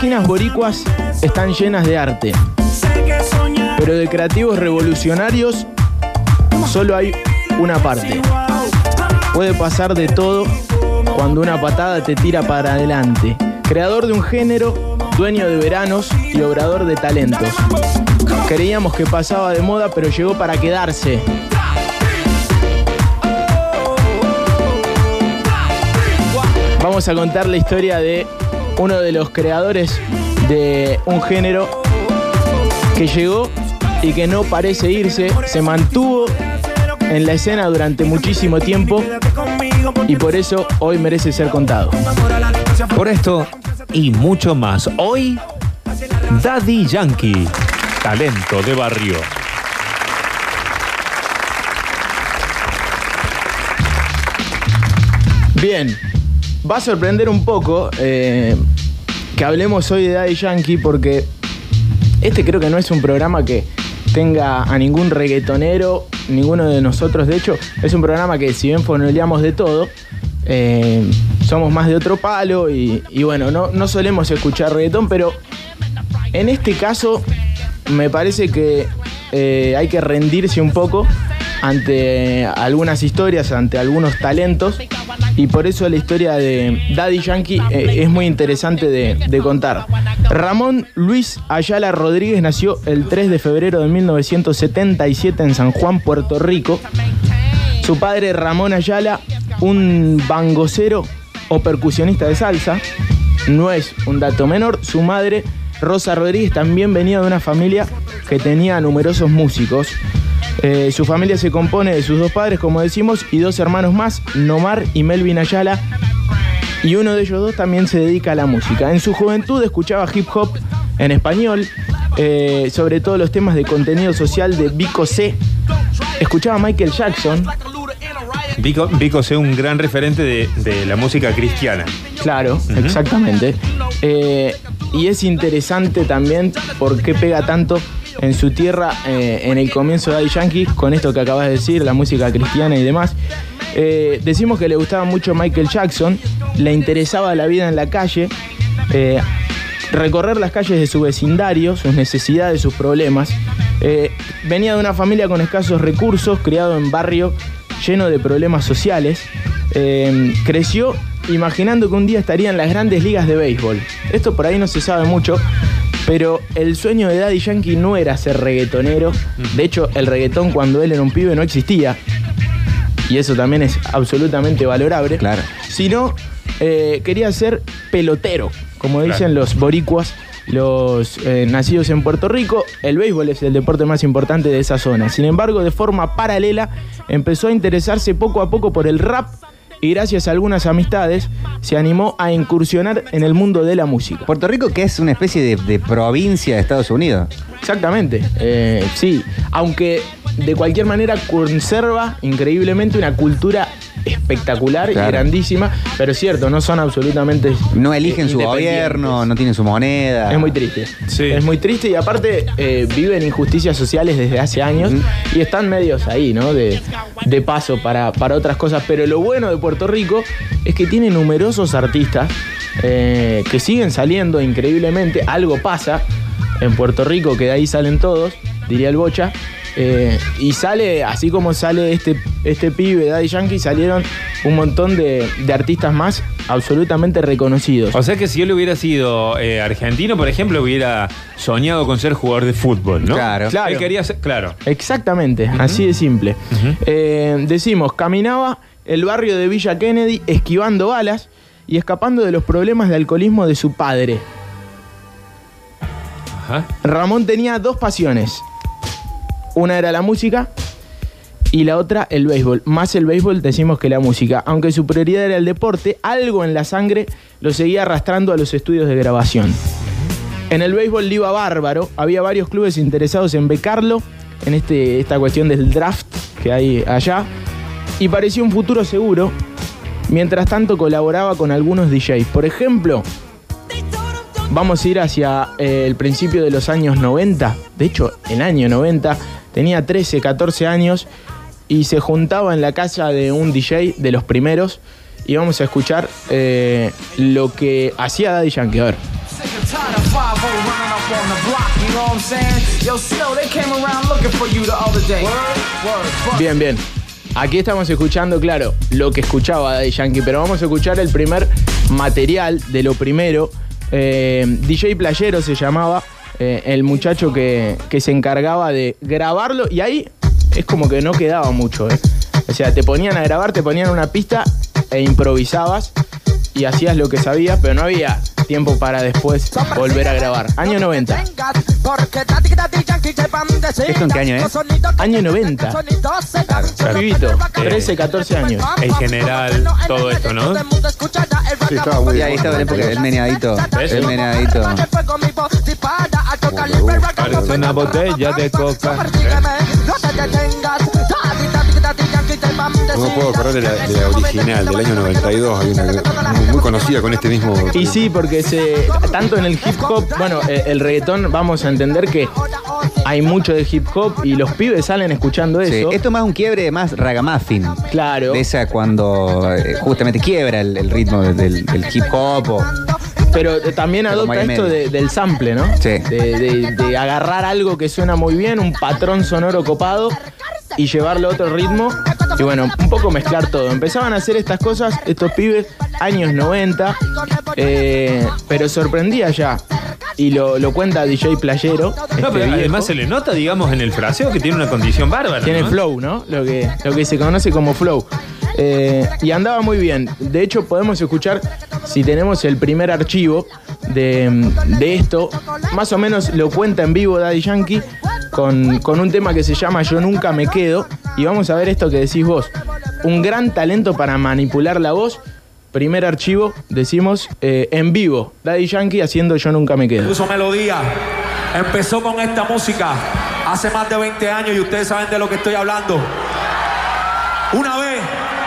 Esquinas boricuas están llenas de arte, pero de creativos revolucionarios solo hay una parte. Puede pasar de todo cuando una patada te tira para adelante. Creador de un género, dueño de veranos y obrador de talentos. Creíamos que pasaba de moda, pero llegó para quedarse. Vamos a contar la historia de uno de los creadores de un género que llegó y que no parece irse, se mantuvo en la escena durante muchísimo tiempo y por eso hoy merece ser contado. Por esto y mucho más, hoy Daddy Yankee, talento de barrio. Bien, va a sorprender un poco eh, que hablemos hoy de Daddy Yankee porque este creo que no es un programa que tenga a ningún reggaetonero, ninguno de nosotros. De hecho, es un programa que si bien fonoleamos de todo, eh, somos más de otro palo y, bueno, no, no solemos escuchar reggaetón, pero en este caso me parece que eh, hay que rendirse un poco ante algunas historias, ante algunos talentos y por eso la historia de Daddy Yankee eh, es muy interesante de, de contar. Ramón Luis Ayala Rodríguez nació el 3 de febrero de 1977 en San Juan, Puerto Rico. Su padre Ramón Ayala, un bangocero o percusionista de salsa, no es un dato menor. Su madre Rosa Rodríguez también venía de una familia que tenía numerosos músicos. Eh, su familia se compone de sus dos padres, como decimos, y dos hermanos más, Nomar y Melvin Ayala. Y uno de ellos dos también se dedica a la música. En su juventud escuchaba hip hop en español, eh, sobre todo los temas de contenido social de Vico C. Escuchaba a Michael Jackson, Vico, Vico es un gran referente de, de la música cristiana. Claro, exactamente. Eh, y es interesante también por qué pega tanto en su tierra eh, en el comienzo de Daddy Yankee, con esto que acabas de decir, la música cristiana y demás. Eh, decimos que le gustaba mucho Michael Jackson, le interesaba la vida en la calle, eh, recorrer las calles de su vecindario, sus necesidades, sus problemas. Venía de una familia con escasos recursos, criado en barrio lleno de problemas sociales. Creció imaginando que un día estaría en las grandes ligas de béisbol. Esto por ahí no se sabe mucho, pero el sueño de Daddy Yankee no era ser reggaetonero. De hecho, el reggaetón cuando él era un pibe no existía. Y eso también es absolutamente valorable. Claro. Sino eh, quería ser pelotero, como dicen los boricuas, los eh, nacidos en Puerto Rico. El béisbol es el deporte más importante de esa zona. Sin embargo, de forma paralela, empezó a interesarse poco a poco por el rap y gracias a algunas amistades se animó a incursionar en el mundo de la música. Puerto Rico, que es una especie de, de provincia de Estados Unidos. Exactamente, eh, sí. Aunque de cualquier manera conserva increíblemente una cultura espectacular Claro. y grandísima, pero es cierto, no son absolutamente. No eligen su gobierno, no tienen su moneda. Es muy triste. Sí. Es muy triste y aparte eh, viven injusticias sociales desde hace años y están medios ahí, ¿no? De, de paso para, para otras cosas. Pero lo bueno de Puerto Rico es que tiene numerosos artistas eh, que siguen saliendo increíblemente. Algo pasa en Puerto Rico, que de ahí salen todos, diría el Bocha. Eh, y sale, así como sale este, este pibe, Daddy Yankee, salieron un montón de, de artistas más absolutamente reconocidos. O sea que si él hubiera sido eh, argentino, por ejemplo, hubiera soñado con ser jugador de fútbol, ¿no? Claro. Claro. Él quería ser, claro. Exactamente, así de simple. Eh, decimos, caminaba el barrio de Villa Kennedy esquivando balas y escapando de los problemas de alcoholismo de su padre. Ajá. Ramón tenía dos pasiones. Una era la música y la otra el béisbol. Más el béisbol decimos que la música. Aunque su prioridad era el deporte, algo en la sangre lo seguía arrastrando a los estudios de grabación. En el béisbol iba bárbaro. Había varios clubes interesados en becarlo en este, esta cuestión del draft que hay allá. Y parecía un futuro seguro. Mientras tanto colaboraba con algunos DJs. Por ejemplo, Vamos a ir hacia eh, el principio de los años 90. De hecho, el año 90 tenía 13, 14 años y se juntaba en la casa de un DJ de los primeros y vamos a escuchar eh, lo que hacía Daddy Yankee. A ver. Bien, bien. Aquí estamos escuchando, claro, lo que escuchaba Daddy Yankee, pero vamos a escuchar el primer material de lo primero. Eh, DJ Playero se llamaba eh, el muchacho que, que, se encargaba de grabarlo y ahí es como que no quedaba mucho. Eh. O sea, te ponían a grabar, te ponían una pista e improvisabas y hacías lo que sabías, pero no había tiempo para después volver a grabar. Año 90. ¿Esto en qué año es? Año 90. Vivito, 13, 14 años. En general, todo esto, ¿no? Sí, estaba muy y ahí estaba la época del meneadito. El meneadito. Parece una botella de coca. No puedo acordar de la, original del año 92, hay una muy, conocida con este mismo. Y sí, porque tanto en el hip hop, bueno, el reggaetón, vamos a entender que hay mucho de hip hop y los pibes salen escuchando eso. Esto más un quiebre más ragamuffin. Claro. De esa cuando justamente quiebra el, ritmo del, del, hip hop o pero también adopta esto del sample, ¿no? Sí. De, de, agarrar algo que suena muy bien, un patrón sonoro copado y llevarlo a otro ritmo. Y bueno, un poco mezclar todo. Empezaban a hacer estas cosas estos pibes años 90, eh, pero sorprendía ya y lo, lo, cuenta DJ Playero. Este no, pero además se le nota, digamos, en el fraseo que tiene una condición bárbara. Tiene flow, ¿no? Lo que, lo que se conoce como flow. Eh, y andaba muy bien. De hecho, podemos escuchar si tenemos el primer archivo de, de esto. Más o menos lo cuenta en vivo Daddy Yankee con, con un tema que se llama Yo Nunca Me Quedo. Y vamos a ver esto que decís vos. Un gran talento para manipular la voz primer archivo, decimos, eh, en vivo, Daddy Yankee haciendo Yo Nunca Me Quedo. Puso melodía, empezó con esta música hace más de 20 años y ustedes saben de lo que estoy hablando. Una vez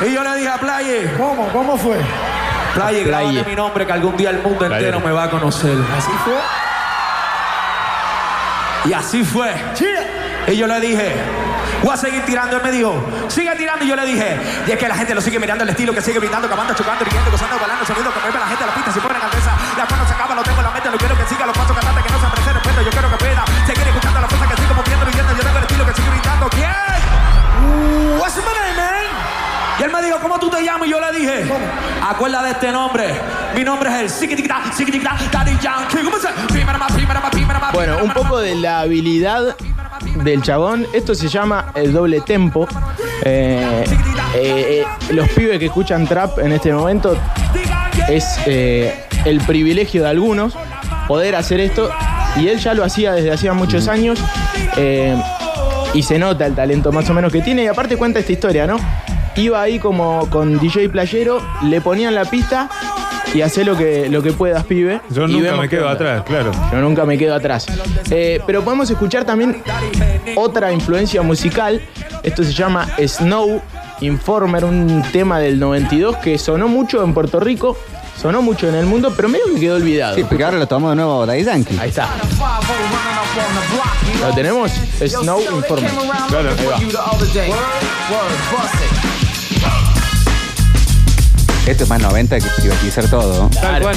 Y yo le dije a Playe, ¿cómo? ¿Cómo fue? Playe, Playe. mi nombre que algún día el mundo entero me va a conocer. Así fue. Y así fue. Y yo le dije, voy a seguir tirando. Él me dijo, sigue tirando. Y yo le dije, y es que la gente lo sigue mirando el estilo, que sigue gritando, acabando, chocando, riendo, gozando, bailando, sonido que mueve la gente a la pista. Si ponen cabeza, la cuando se acaba, lo tengo en la mente. No quiero que siga los pasos cantantes que no se apresen respeto. Yo quiero que pueda seguir escuchando las cosas que sigo moviendo, viendo. Yo tengo el estilo que sigue gritando. ¿Quién? Uh, what's my name, man? Y él me dijo, ¿cómo tú te llamas? Y yo le dije, acuerda de este nombre. Mi nombre es el Daddy Yankee. ¿Cómo se? Bueno, un poco de la habilidad del chabón. Esto se llama el doble tempo. Eh, eh, eh, los pibes que escuchan trap en este momento es el privilegio de algunos poder hacer esto. Y él ya lo hacía desde hacía muchos años. y se nota el talento más o menos que tiene. Y aparte cuenta esta historia, ¿no? Iba ahí como con DJ Playero, le ponían la pista y hace lo que, lo que puedas, pibe. Yo y nunca me quedo atrás, claro. Yo nunca me quedo atrás. Eh, pero podemos escuchar también otra influencia musical. Esto se llama Snow Informer, un tema del 92 que sonó mucho en Puerto Rico, sonó mucho en el mundo, pero medio que quedó olvidado. Sí, porque ahora lo tomó de nuevo Daddy Yankee. Ahí está. ¿Lo tenemos? Snow Informer. Claro, ahí va. Esto es más 90 que privatizar todo. Tal Claro. cual.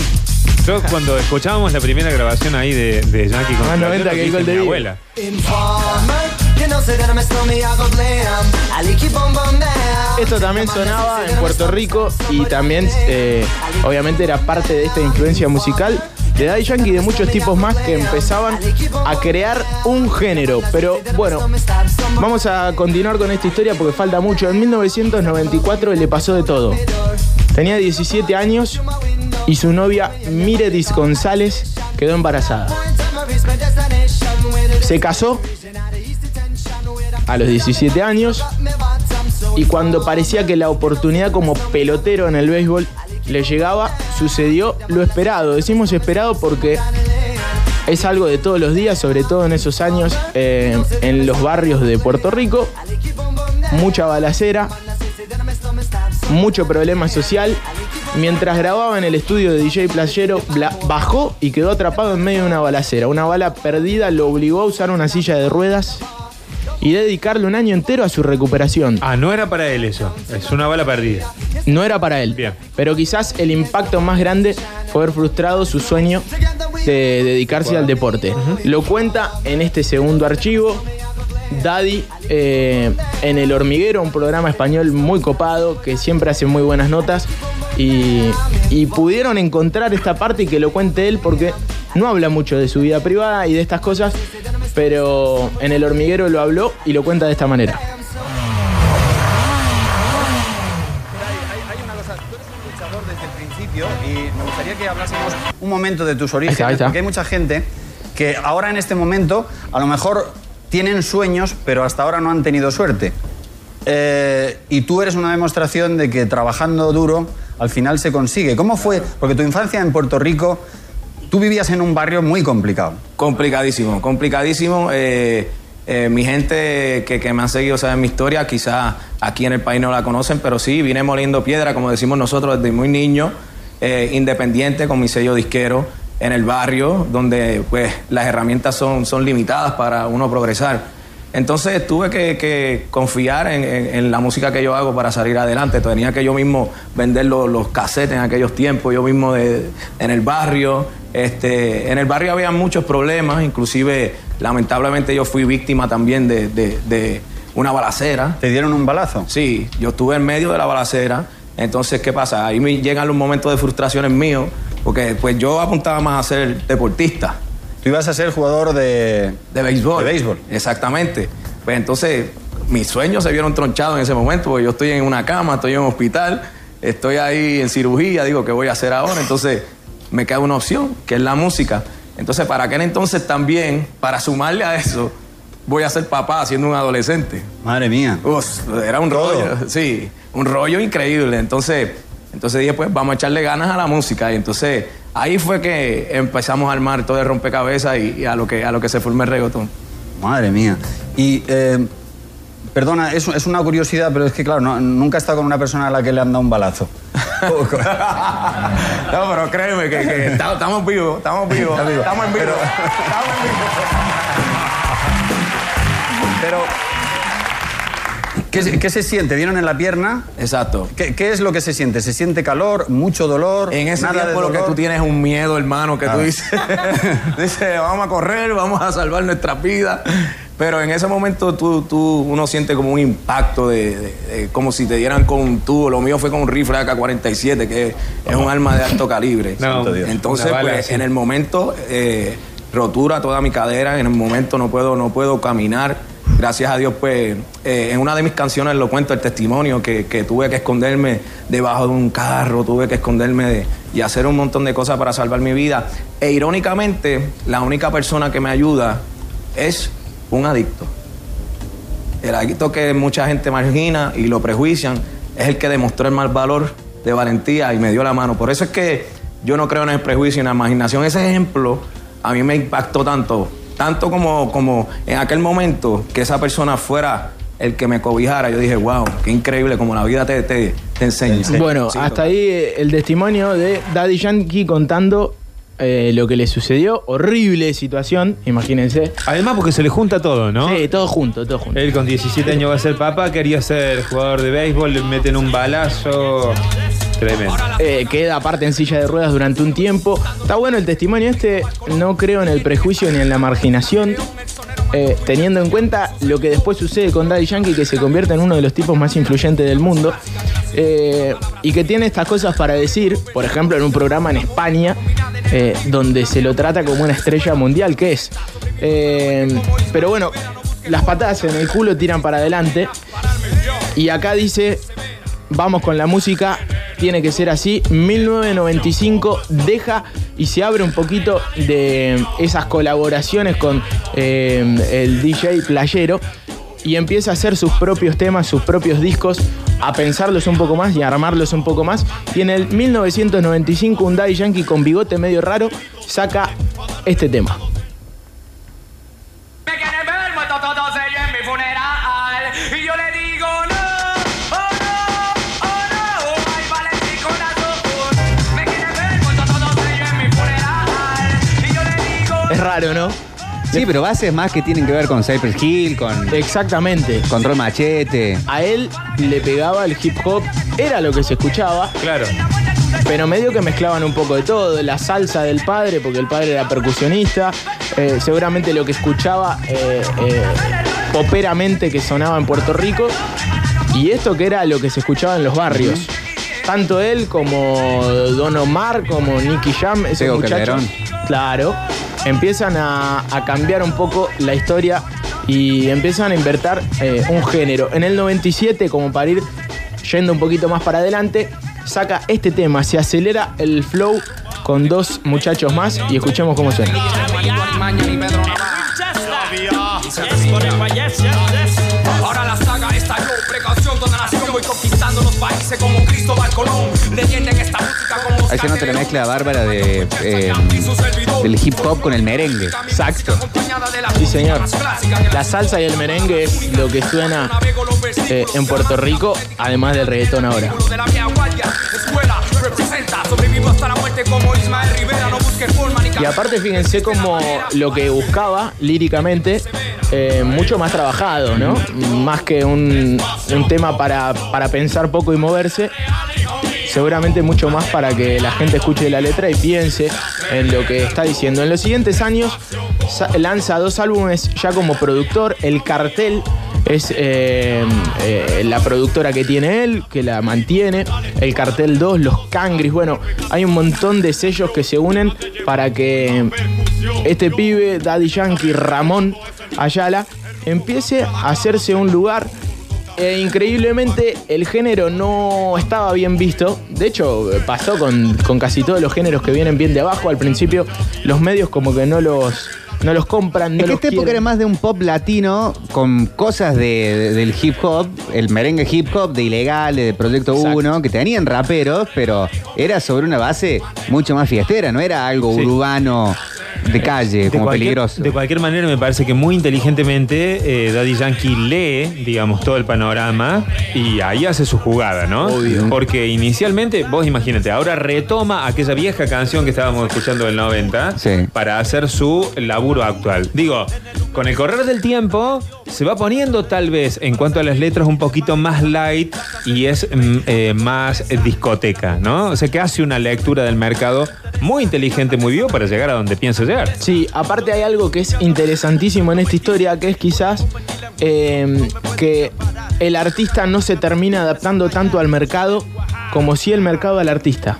Yo cuando escuchábamos la primera grabación ahí de, de Yankee con Más Flavio, 90 lo que mi abuela. Esto también sonaba en Puerto Rico y también, eh, obviamente, era parte de esta influencia musical de Daddy Yankee y de muchos tipos más que empezaban a crear un género. Pero bueno, vamos a continuar con esta historia porque falta mucho. En 1994 le pasó de todo. Tenía 17 años y su novia Miredis González quedó embarazada. Se casó a los 17 años y cuando parecía que la oportunidad como pelotero en el béisbol le llegaba, sucedió lo esperado. Decimos esperado porque es algo de todos los días, sobre todo en esos años eh, en los barrios de Puerto Rico. Mucha balacera, mucho problema social. Mientras grababa en el estudio de DJ Playero, bajó y quedó atrapado en medio de una balacera. Una bala perdida lo obligó a usar una silla de ruedas y dedicarle un año entero a su recuperación. Ah, no era para él eso. Es una bala perdida. No era para él. Bien. Pero quizás el impacto más grande fue haber frustrado su sueño de dedicarse al deporte. Lo cuenta en este segundo archivo. Daddy eh, en El Hormiguero, un programa español muy copado que siempre hace muy buenas notas. Y, y pudieron encontrar esta parte y que lo cuente él porque no habla mucho de su vida privada y de estas cosas, pero en El Hormiguero lo habló y lo cuenta de esta manera. Hay una cosa, tú eres un luchador desde el principio y me gustaría que hablásemos un momento de tus Ahí orígenes, está, ahí está. porque hay mucha gente que ahora en este momento a lo mejor tienen sueños, pero hasta ahora no han tenido suerte. Eh, y tú eres una demostración de que trabajando duro al final se consigue. ¿Cómo fue? Porque tu infancia en Puerto Rico, tú vivías en un barrio muy complicado. Complicadísimo, complicadísimo. Eh, eh, mi gente que, que me han seguido saben mi historia, quizás aquí en el país no la conocen, pero sí, vine moliendo piedra, como decimos nosotros, desde muy niño, independiente, con mi sello disquero, en el barrio, donde pues las herramientas son, son limitadas para uno progresar. Entonces tuve que, que confiar en, en- en la música que yo hago para salir adelante. Tenía que yo mismo vender los, los cassettes en aquellos tiempos, yo mismo de- en el barrio. Este, en el barrio había muchos problemas, inclusive lamentablemente yo fui víctima también de, de- de una balacera. ¿Te dieron un balazo? Sí, yo estuve en medio de la balacera. Entonces, ¿qué pasa? Ahí me llegan los momentos de frustraciones míos, porque pues yo apuntaba más a ser deportista. Tú ibas a ser jugador de... De béisbol. De béisbol. Exactamente. Pues entonces, mis sueños se vieron tronchados en ese momento, porque yo estoy en una cama, estoy en un hospital, estoy ahí en cirugía, digo, ¿qué voy a hacer ahora? Entonces, me queda una opción, que es la música. Entonces, para aquel entonces también, para sumarle a eso, voy a ser papá siendo un adolescente. Madre mía. Uf, era un rollo, sí, un rollo increíble. Entonces, entonces dije, pues vamos a echarle ganas a la música. Y entonces ahí fue que empezamos a armar todo el rompecabezas y, y a, lo que, a lo que se formó el reggaetón. Madre mía. Y, eh, perdona, es, es una curiosidad, pero es que, claro, no- nunca he estado con una persona a la que le han dado un balazo. no, pero créeme que, que estamos, vivos, estamos vivos, estamos en vivo. Pero- Estamos en vivo. Pero, ¿qué, se- qué se siente? ¿Vieron en la pierna? Exacto. ¿Qué, qué es lo que se siente? ¿Se siente calor? ¿Mucho dolor? En ese nada de tiempo lo que tú tienes es un miedo, hermano, que Ah. tú dices, dices, vamos a correr, vamos a salvar nuestras vidas. Pero en ese momento tú, tú, uno siente como un impacto de, de- de- como si te dieran con un tubo. Lo mío fue con un rifle AK-47, que es un arma de alto calibre. No. Entonces, pues, así. en el momento, eh, rotura toda mi cadera, en el momento no puedo, no puedo caminar. Gracias a Dios, pues, eh, en una de mis canciones lo cuento, el testimonio, que, tuve que esconderme debajo de un carro, tuve que esconderme de- y hacer un montón de cosas para salvar mi vida. E irónicamente, la única persona que me ayuda es un adicto. El adicto que mucha gente margina y lo prejuician es el que demostró el mal valor de valentía y me dio la mano. Por eso es que yo no creo en el prejuicio y en la imaginación. Ese ejemplo a mí me impactó tanto, tanto como, como en aquel momento que esa persona fuera el que me cobijara. Yo dije, wow, qué increíble como la vida te, te, te enseña. Bueno, Sí, hasta ahí eh, el testimonio de Daddy Yankee contando eh, lo que le sucedió. Horrible situación, imagínense. Además, porque se le junta todo, ¿no? Sí, todo junto, todo junto. Él con 17 años va a ser papá, quería ser jugador de béisbol, le meten un balazo. Eh, queda aparte en silla de ruedas durante un tiempo. Está bueno el testimonio este, no creo en el prejuicio ni en la marginación, eh, teniendo en cuenta lo que después sucede con Daddy Yankee, que se convierte en uno de los tipos más influyentes del mundo, eh, y que tiene estas cosas para decir, por ejemplo, en un programa en España, donde se lo trata como una estrella mundial, que es. Pero bueno, las patadas en el culo tiran para adelante, y acá dice, vamos con la música, tiene que ser así. 1995 deja y se abre un poquito de esas colaboraciones con eh, el DJ Playero. y empieza a hacer sus propios temas, sus propios discos, a pensarlos un poco más y a armarlos un poco más. Y en el 1995 un Daddy Yankee con bigote medio raro saca este tema. Raro, ¿no? Sí, pero bases más que tienen que ver con Cypress Hill, con Exactamente. Control Machete. A él le pegaba el hip hop, era lo que se escuchaba, Claro. pero medio que mezclaban un poco de todo, la salsa del padre, porque el padre era percusionista, eh, seguramente lo que escuchaba eh, eh, poperamente que sonaba en Puerto Rico, y esto que era lo que se escuchaba en los barrios. Tanto él como Don Omar, como Nicky Jam, esos Tego muchachos, Calderón. claro, empiezan a, cambiar un poco la historia y empiezan a invertir eh, un género. En el 97, como para ir yendo un poquito más para adelante, saca este tema, se acelera el flow con dos muchachos más y escuchemos cómo suena. Como Ahí se nota la mezcla bárbara de, eh, del hip hop con el merengue. Exacto. Sí, señor. La salsa y el merengue es lo que suena eh, en Puerto Rico, además del reggaetón ahora. Y aparte fíjense como lo que buscaba líricamente, eh, mucho más trabajado, ¿no? Más que un, un tema para, para pensar poco y moverse, seguramente mucho más para que la gente escuche la letra y piense en lo que está diciendo. En los siguientes años lanza dos álbumes ya como productor, El Cartel es eh, eh, la productora que tiene él, que la mantiene. El Cartel 2, Los Cangris. Bueno, hay un montón de sellos que se unen para que este pibe, Daddy Yankee, Ramón Ayala, empiece a hacerse un lugar. E increíblemente el género no estaba bien visto. De hecho, pasó con, con casi todos los géneros que vienen bien de abajo. Al principio los medios como que no los, no los compran. No Es que esta época era más de un pop latino con cosas de, de- del hip hop, el merengue hip hop de Ilegales, de Proyecto Exacto. 1, que tenían raperos, pero era sobre una base mucho más fiestera, no era algo Sí. urbano de calle, como cualquier, peligroso. de cualquier manera, me parece que muy inteligentemente eh, Daddy Yankee lee, digamos, todo el panorama y ahí hace su jugada, ¿no? Obvio. Porque inicialmente, vos imagínate, ahora retoma aquella vieja canción que estábamos escuchando del 90 Sí. para hacer su laburo actual. Digo, con el correr del tiempo se va poniendo tal vez en cuanto a las letras un poquito más light y es mm, eh, más discoteca, ¿no? O sea que hace una lectura del mercado muy inteligente, muy vivo para llegar a donde piensa llegar. Sí, aparte hay algo que es interesantísimo en esta historia, que es quizás eh, que el artista no se termina adaptando tanto al mercado como si el mercado al artista.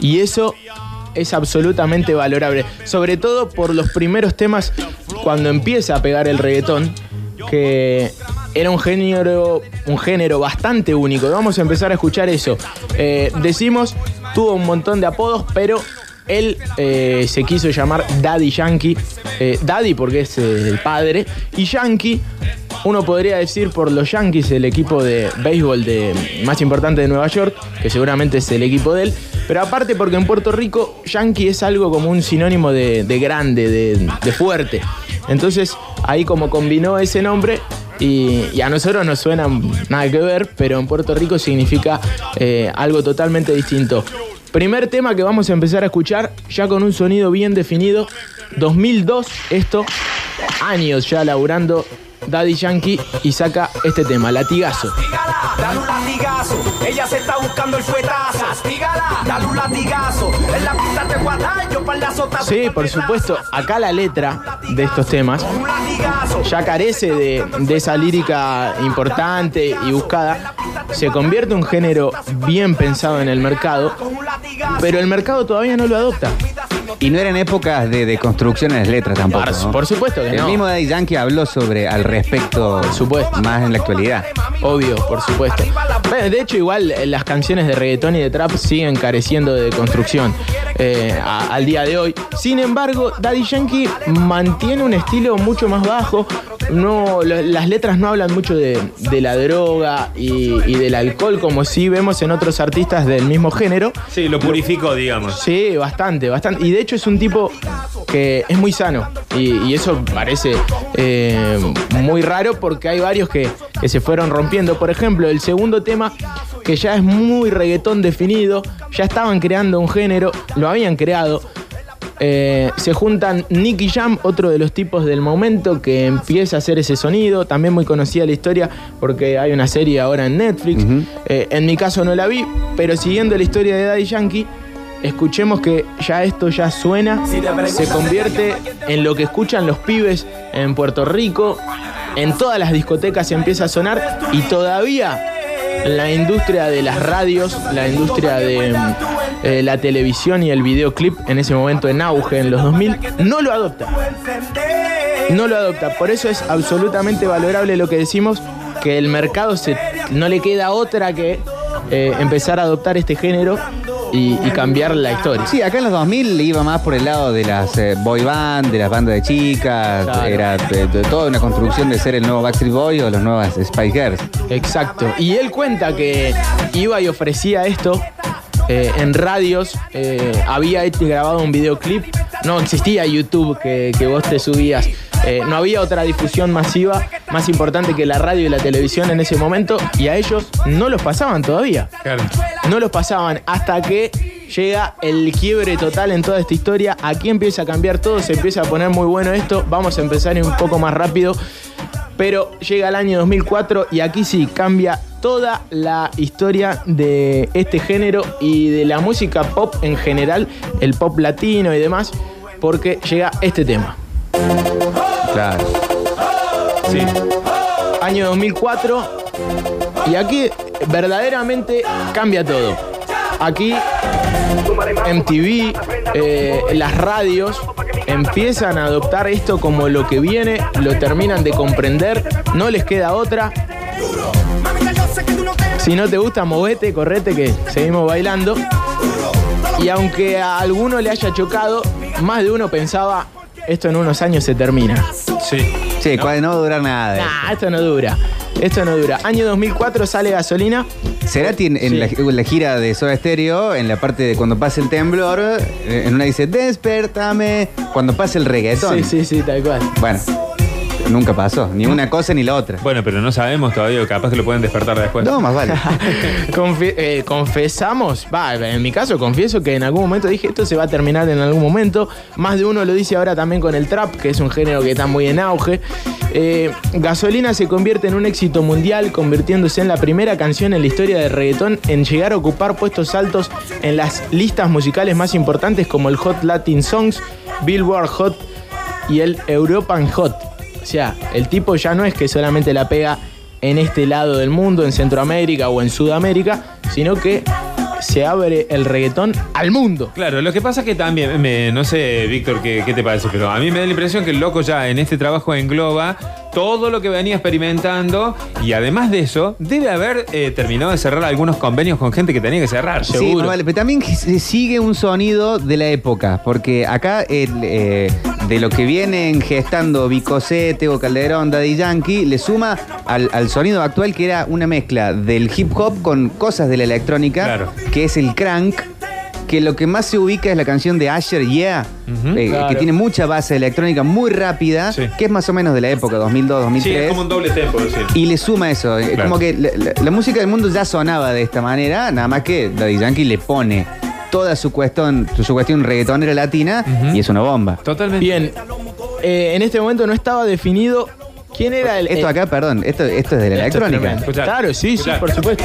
Y eso es absolutamente valorable, sobre todo por los primeros temas cuando empieza a pegar el reggaetón, que era un género, un género bastante único. Vamos a empezar a escuchar eso. Eh, decimos, tuvo un montón de apodos, pero él eh, se quiso llamar Daddy Yankee. Eh, Daddy porque es el padre. Y Yankee, uno podría decir por los Yankees, el equipo de béisbol de, más importante de Nueva York, que seguramente es el equipo de él. Pero aparte porque en Puerto Rico Yankee es algo como un sinónimo de, de grande, de, fuerte. Entonces ahí como combinó ese nombre y, y a nosotros nos suena nada que ver, pero en Puerto Rico significa eh, algo totalmente distinto. Primer tema que vamos a empezar a escuchar, ya con un sonido bien definido. 2002, esto, años ya laburando Daddy Yankee y saca este tema, Latigazo. Dígala, dale un latigazo. Ella se está buscando el fuetazo. Dígala, dale un latigazo. En la pista te guarda yo para la sota. Sí, por supuesto, acá la letra de estos temas ya carece de, de esa lírica importante y buscada. Se convierte en un género bien pensado en el mercado, pero el mercado todavía no lo adopta. Y no eran épocas de, de construcción en las letras tampoco. Por, ¿no? por supuesto que El no. mismo Daddy Yankee habló sobre al respecto supuesto. más en la actualidad. Obvio, por supuesto. Bueno, De hecho, igual eh, las canciones de reggaetón y de trap siguen careciendo de construcción eh, a- al día de hoy. Sin embargo, Daddy Yankee mantiene un estilo mucho más bajo. No, lo- las letras no hablan mucho de, de la droga y, y del alcohol como sí vemos en otros artistas del mismo género. Sí, lo purificó, digamos. Sí, bastante, bastante. Y de hecho es un tipo que es muy sano. Y, y eso parece eh, muy raro porque hay varios que, que se fueron rompiendo. Por ejemplo, el segundo tema, que ya es muy reggaetón definido, ya estaban creando un género, lo habían creado. Eh, se juntan Nicky Jam, otro de los tipos del momento que empieza a hacer ese sonido. También muy conocida la historia porque hay una serie ahora en Netflix. Eh, en mi caso no la vi, pero siguiendo la historia de Daddy Yankee, escuchemos que ya esto ya suena, se convierte en lo que escuchan los pibes en Puerto Rico. En todas las discotecas se empieza a sonar y todavía la industria de las radios, la industria de eh, la televisión y el videoclip en ese momento en auge en los 2000 no lo adopta. No lo adopta. Por eso es absolutamente valorable lo que decimos, que el mercado se, no le queda otra que eh, empezar a adoptar este género y, y cambiar la historia. Sí, acá en los 2000 iba más por el lado de las eh, boy band, de las bandas de chicas. Claro. Era de- de toda una construcción de ser el nuevo Backstreet Boy o las nuevas Spice Girls. Exacto. Y él cuenta que iba y ofrecía esto eh, en radios. eh, había hecho- grabado un videoclip. No existía YouTube que, que vos te subías. Eh, no había otra difusión masiva más importante que la radio y la televisión en ese momento. Y a ellos no los pasaban todavía. Claro. No los pasaban hasta que llega el quiebre total en toda esta historia. Aquí empieza a cambiar todo, se empieza a poner muy bueno esto. Vamos a empezar un poco más rápido. Pero llega el año 2004 y aquí sí cambia toda la historia de este género y de la música pop en general, el pop latino y demás, porque llega este tema. Claro. Sí. Año 2004 y aquí verdaderamente cambia todo. Aquí MTV, eh, las radios empiezan a adoptar esto como lo que viene, lo terminan de comprender, no les queda otra. Si no te gusta, movete, correte, que seguimos bailando. Y aunque a alguno le haya chocado, más de uno pensaba, esto en unos años se termina. Sí. Sí, cuál no va a durar nada. Nah, esto no dura. Esto no dura. Año 2004 sale gasolina. Cerati en, en Sí. la, en la gira de Soda Stereo, en la parte de cuando pasa el temblor, eh, en una dice, despertame, cuando pasa el reggaetón. Sí, sí, sí, tal cual. Bueno, nunca pasó, ni una cosa ni la otra. Bueno, pero no sabemos todavía, capaz que lo pueden despertar después. No, más vale. Confi- eh, confesamos, va, en mi caso confieso que en algún momento dije esto se va a terminar en algún momento. Más de uno lo dice ahora también con el trap, que es un género que está muy en auge. Eh, Gasolina se convierte en un éxito mundial, convirtiéndose en la primera canción en la historia del reggaetón en llegar a ocupar puestos altos en las listas musicales más importantes como el Hot Latin Songs, Billboard Hot y el European Hot. O sea, el tipo ya no es que solamente la pega en este lado del mundo, en Centroamérica o en Sudamérica, sino que se abre el reggaetón al mundo. Claro, lo que pasa es que también, me- no sé, Víctor, ¿qué, qué te parece? Pero a mí me da la impresión que el loco ya en este trabajo engloba todo lo que venía experimentando y además de eso, debe haber eh, terminado de cerrar algunos convenios con gente que tenía que cerrar. Sí, Seguro. más vale, pero también se sigue un sonido de la época, porque acá el, eh, de lo que vienen gestando Vicosé, Tego Calderón, Daddy Yankee, le suma al, al sonido actual que era una mezcla del hip hop con cosas de la electrónica, Claro. que es el crank, que lo que más se ubica es la canción de Asher, Yeah, Ujú. eh, Claro. que tiene mucha base electrónica muy rápida, Sí. que es más o menos de la época, 2002, 2003. Sí, es como un doble tempo, decir. Y le suma eso. Es Claro. Como que la, la- la música del mundo ya sonaba de esta manera, nada más que Daddy Yankee le pone toda su cuestión, su, su cuestión reggaetonera latina y es una bomba. Totalmente. Bien, eh, en este momento no estaba definido quién era el... Esto acá, perdón, esto, esto es de la electrónica. tremendo. Escuchá. Claro, sí, sí, Escuchá. por supuesto.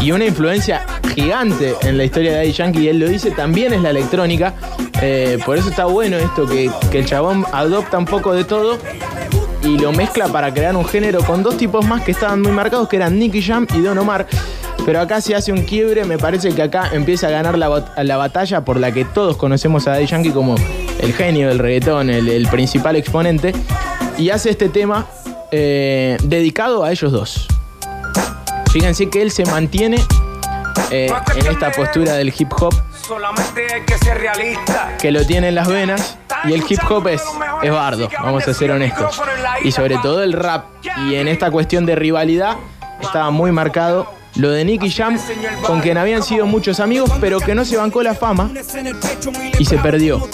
Y una influencia gigante en la historia de Daddy Yankee, y él lo dice, también es la electrónica. Eh, por eso está bueno esto, que, el chabón adopta un poco de todo y lo mezcla para crear un género con dos tipos más que estaban muy marcados, que eran Nicky Jam y Don Omar. Pero acá se hace un quiebre, me parece que acá empieza a ganar la, la batalla por la que todos conocemos a Daddy Yankee como el genio del reggaetón, el, el principal exponente. Y hace este tema eh, dedicado a ellos dos. Fíjense que él se mantiene eh, en esta postura del hip hop Solamente hay que ser realista. que lo tiene en las venas y el hip hop es, es bardo, vamos a ser honestos. Y sobre todo el rap. Y en esta cuestión de rivalidad estaba muy marcado lo de Nicky Jam, con quien habían sido muchos amigos, pero que no se bancó la fama y se perdió.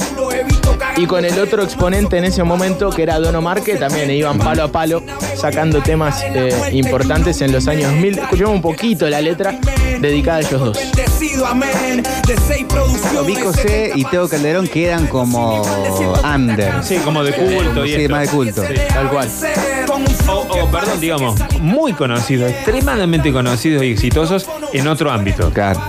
Y con el otro exponente en ese momento, que era Don Omar, que también iban palo a palo sacando temas eh, importantes en los años 2000. Escuchemos un poquito la letra dedicada a ellos dos. Vico C y Teo Calderón quedan como under. Sí, como de culto y Sí, esto. más de culto. Tal cual. O, o, perdón, digamos, muy conocidos, extremadamente conocidos y exitosos en otro ámbito. Claro.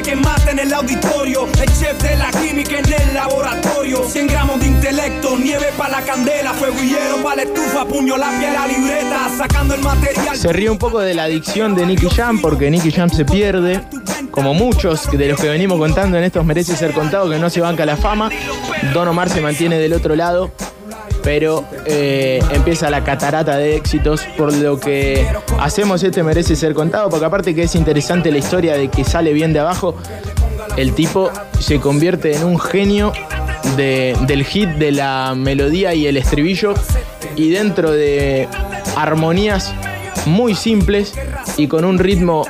Comandante que mata en el auditorio, el chef de la química en el laboratorio. 100 gramos de intelecto, nieve para la candela, fuego y hielo para la estufa, puño lápiz la libreta, sacando el material. Se ríe un poco de la adicción de Nicky Jam porque Nicky Jam se pierde, como muchos de los que venimos contando en estos merece ser contado que no se banca la fama. Don Omar se mantiene del otro lado, pero eh, empieza la catarata de éxitos por lo que hacemos este merece ser contado, porque aparte que es interesante la historia de que sale bien de abajo, el tipo se convierte en un genio de- del hit, de la melodía y el estribillo, y dentro de armonías muy simples y con un ritmo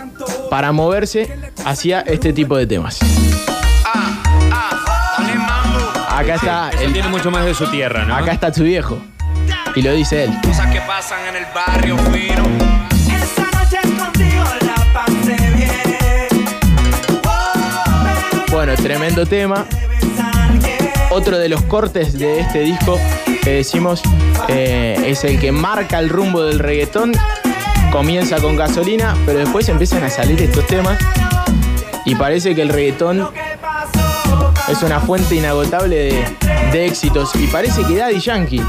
para moverse, hacía este tipo de temas. Acá está, Él tiene mucho más de su tierra, ¿no? acá está tu viejo. Y lo dice él. Cosas que pasan en el barrio fino. Esa noche contigo la pasé bien. Bueno, tremendo tema. Otro de los cortes de este disco que decimos eh, es el que marca el rumbo del reggaetón. Comienza con gasolina, pero después empiezan a salir estos temas. Y parece que el reggaetón es una fuente inagotable de, de éxitos. Y parece que Daddy Yankee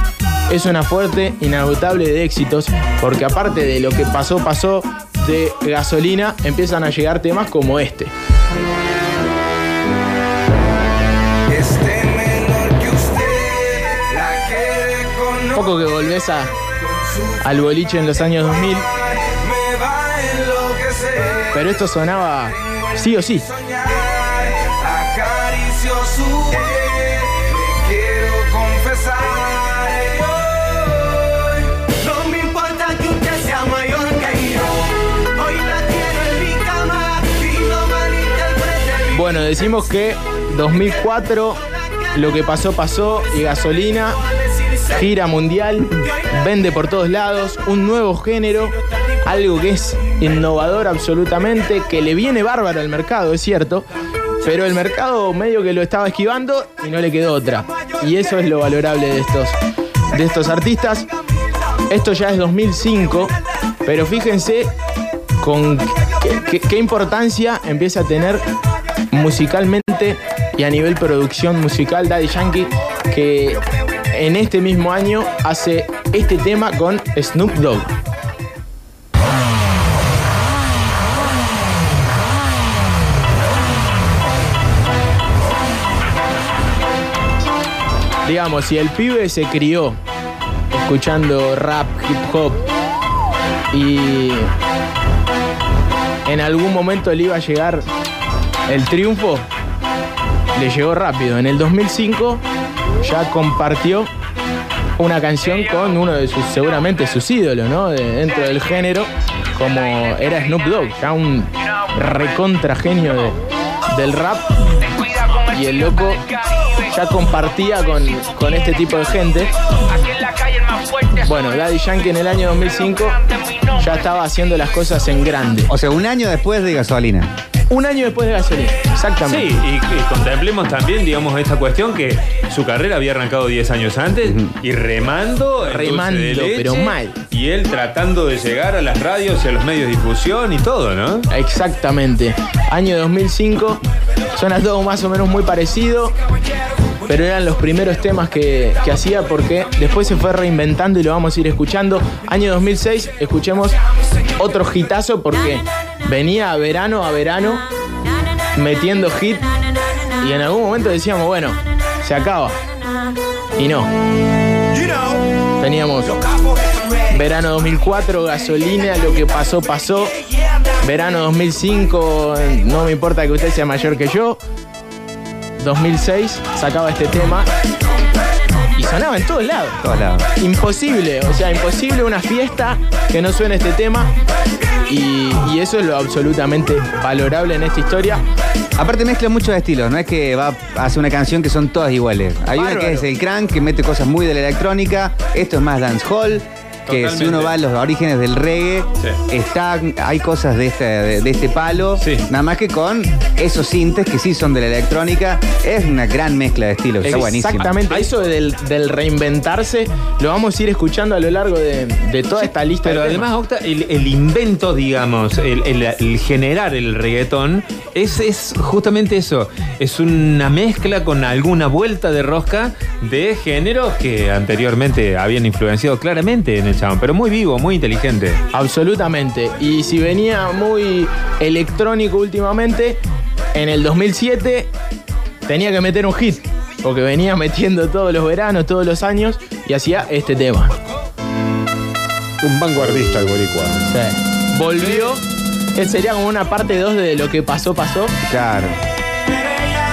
es una fuente inagotable de éxitos. Porque aparte de lo que pasó, pasó de gasolina, empiezan a llegar temas como este. Este menor que usted la quiere con poco que volvés a, al boliche en los años 2000, me va a enloquecer. pero esto sonaba sí o sí. Bueno, decimos que 2004, lo que pasó, pasó, y gasolina, gira mundial, vende por todos lados, un nuevo género, algo que es innovador absolutamente, que le viene bárbaro al mercado, es cierto, pero el mercado medio que lo estaba esquivando y no le quedó otra. Y eso es lo valorable de estos, de estos artistas. Esto ya es 2005, pero fíjense con qué, qué- qué importancia empieza a tener musicalmente y a nivel producción musical Daddy Yankee, que en este mismo año hace este tema con Snoop Dogg. Digamos, si el pibe se crió escuchando rap, hip hop y en algún momento le iba a llegar el triunfo, le llegó rápido. En el 2005 ya compartió una canción con uno de sus, seguramente sus ídolos, ¿no? De- dentro del género, como era Snoop Dogg, ya un recontra genio de- del rap. Y el loco ya compartía con, con este tipo de gente. Bueno, Daddy Yankee en el año 2005 ya estaba haciendo las cosas en grande. O sea, un año después de gasolina. Un año después de gasolina, exactamente. Sí, y, y contemplemos también, digamos, esta cuestión que su carrera había arrancado 10 años antes y remando, Remando, dulce de leche, pero mal. Y él tratando de llegar a las radios y a los medios de difusión y todo, ¿no? Exactamente. Año 2005. Suena todo más o menos muy parecido. Pero eran los primeros temas que, que hacía porque después se fue reinventando y lo vamos a ir escuchando. Año 2006, escuchemos otro hitazo porque venía a verano a verano metiendo hit y en algún momento decíamos, bueno, se acaba. Y no. Teníamos verano 2004, gasolina, lo que pasó, pasó. Verano 2005, no me importa que usted sea mayor que yo. 2006, sacaba este tema. Y sonaba en todos lados. Todos lados. Imposible, o sea, imposible una fiesta que no suene este tema. Y, y eso es lo absolutamente valorable en esta historia. Aparte mezcla muchos estilos, no es que va a hacer una canción que son todas iguales. Hay una que es el crank, que mete cosas muy de la electrónica, esto es más dancehall, que si uno va a los orígenes del reggae, Sí. está, hay cosas de este, de, de este palo, Sí. nada más que con esos sintes que sí son de la electrónica, es una gran mezcla de estilos, está buenísimo. Exactamente, eso del, del reinventarse lo vamos a ir escuchando a lo largo de, de toda esta lista. Pero de además, temas. Octa, el, el invento, digamos, el, el- el generar el reggaetón, es, es justamente eso. Es una mezcla con alguna vuelta de rosca de géneros que anteriormente habían influenciado claramente en el pero muy vivo, muy inteligente. Absolutamente. Y si venía muy electrónico últimamente, en el 2007 tenía que meter un hit. Porque venía metiendo todos los veranos, todos los años, y hacía este tema. Un vanguardista el boricua. Sí. Volvió. sería como una parte 2 de lo que pasó, pasó. Claro.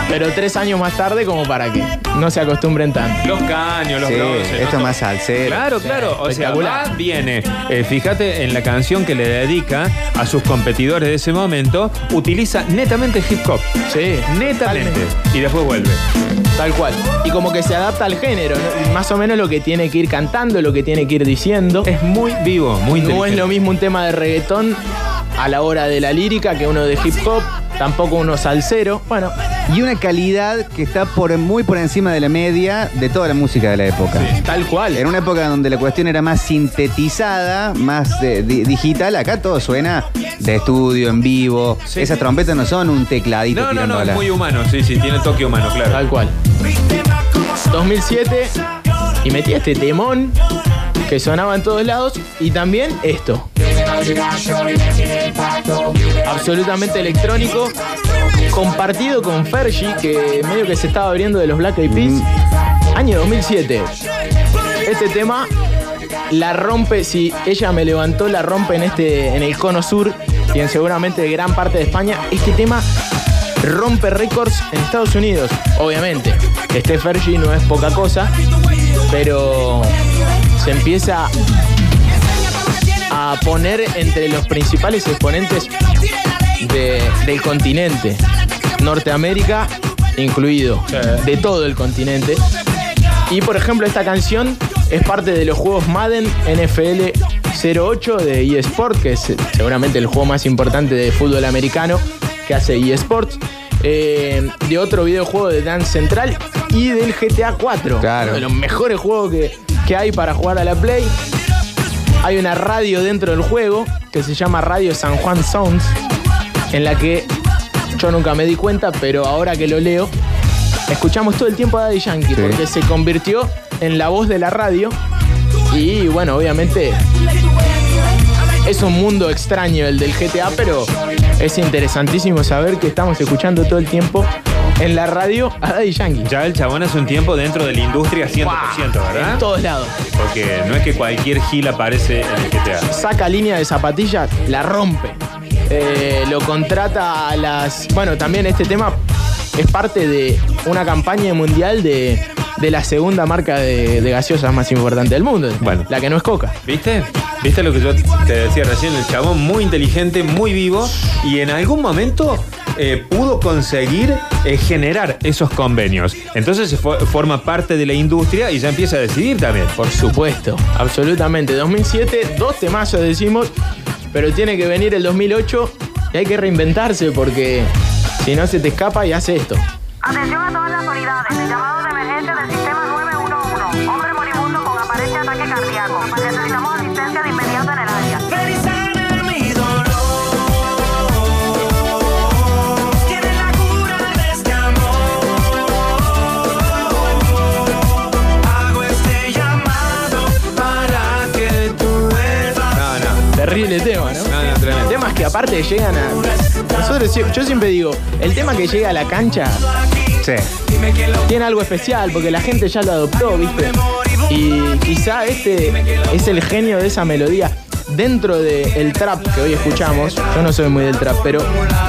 Pero tres años más tarde, como para que no se acostumbren tanto. Los caños, los Sí, bronces, esto ¿no? es más salsero. Claro, claro. O sea, espectacular. va, viene. Eh, fíjate en la canción que le dedica a sus competidores de ese momento, utiliza netamente hip hop. Sí, Netamente. Y después vuelve. Tal cual. Y como que se adapta al género, ¿no? más o menos lo que tiene que ir cantando, lo que tiene que ir diciendo. Es muy vivo, muy No inteligente. es lo mismo un tema de reggaetón a la hora de la lírica que uno de hip hop, tampoco uno salsero. Bueno, Y una calidad que está por, muy por encima de la media de toda la música de la época. tal cual. En una época donde la cuestión era más sintetizada, más eh, di- digital, acá todo suena de estudio, en vivo. Sí. Esas trompetas no son un tecladito No, no, no, es muy humano, sí, sí, tiene toque humano, claro. Tal cual. 2007 y metí este temón que sonaba en todos lados y también esto. Absolutamente electrónico, compartido con Fergie, que medio que se estaba abriendo de los Black Eyed Peas. Año 2007. Este tema la rompe, si ella me levantó, la rompe en, este, en el cono sur y en seguramente gran parte de España. Este tema rompe récords en Estados Unidos. Obviamente, esté Fergie no es poca cosa, pero se empieza a poner entre los principales exponentes de- del continente. Norteamérica incluido, de todo el continente. Y por ejemplo, esta canción es parte de los juegos Madden NFL 08 de eSport, que es seguramente el juego más importante de fútbol americano que hace eSports. eh, de otro videojuego de Dance Central y del GTA 4. Claro. Uno de los mejores juegos que, que hay para jugar a la Play. Hay una radio dentro del juego que se llama Radio San Juan Sounds, en la que yo nunca me di cuenta, pero ahora que lo leo, escuchamos todo el tiempo a Daddy Yankee, Sí. porque se convirtió en la voz de la radio. Y bueno, obviamente es un mundo extraño el del GTA, pero es interesantísimo saber que estamos escuchando todo el tiempo en la radio a Daddy Yankee. Ya el chabón hace un tiempo dentro de la industria 100%, ¿verdad? En todos lados. Porque no es que cualquier gil aparece en el GTA. saca línea de zapatillas, la rompe. Eh, lo contrata a las. Bueno, también este tema es parte de una campaña mundial de, de la segunda marca de, de gaseosas más importante del mundo. Bueno. La que no es coca. ¿Viste? ¿Viste lo que yo te decía recién? El chabón muy inteligente, muy vivo y en algún momento eh, pudo conseguir eh, generar esos convenios. Entonces se fo- forma parte de la industria y ya empieza a decidir también. Por supuesto, absolutamente. 2007, dos temazos decimos, pero tiene que venir el 2008 y hay que reinventarse porque si no se te escapa y hace esto. Atención a todas las unidades. Llamado de emergencia del sistema 911. Hombre moribundo con aparente ataque cardíaco. Necesitamos asistencia de inmediato en el área. Ven y sana mi dolor. Tienes la cura de este amor. Hago este llamado para que tú vuelvas. No, no. Terrible tema, aparte llegan a. Nosotros, yo siempre digo, el tema que llega a la cancha Sí. tiene algo especial porque la gente ya lo adoptó, ¿viste? Y quizá este es el genio de esa melodía. Dentro del trap que hoy escuchamos, yo no soy muy del trap, pero